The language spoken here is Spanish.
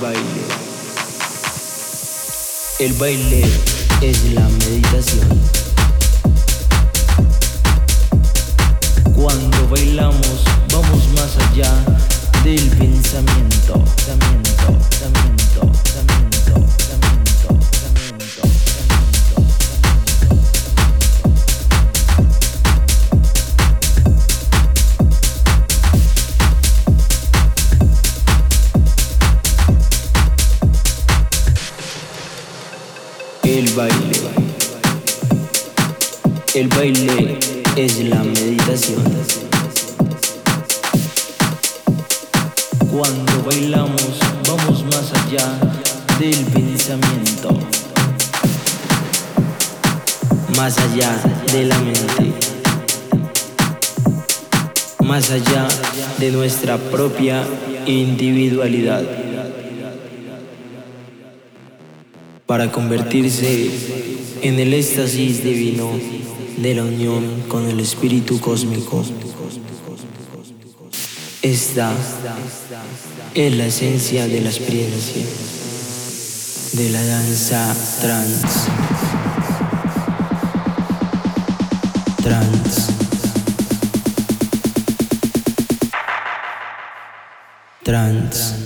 baile. El baile es la meditación. Cuando bailamos vamos más allá del pensamiento, pensamiento, pensamiento, pensamiento, El baile es la meditación. Cuando bailamos vamos más allá del pensamiento. Más allá de la mente. Más allá de nuestra propia individualidad. para convertirse en el éxtasis divino de la unión con el espíritu cósmico. Esta es la esencia de la experiencia de la danza trans. Trans. Trans.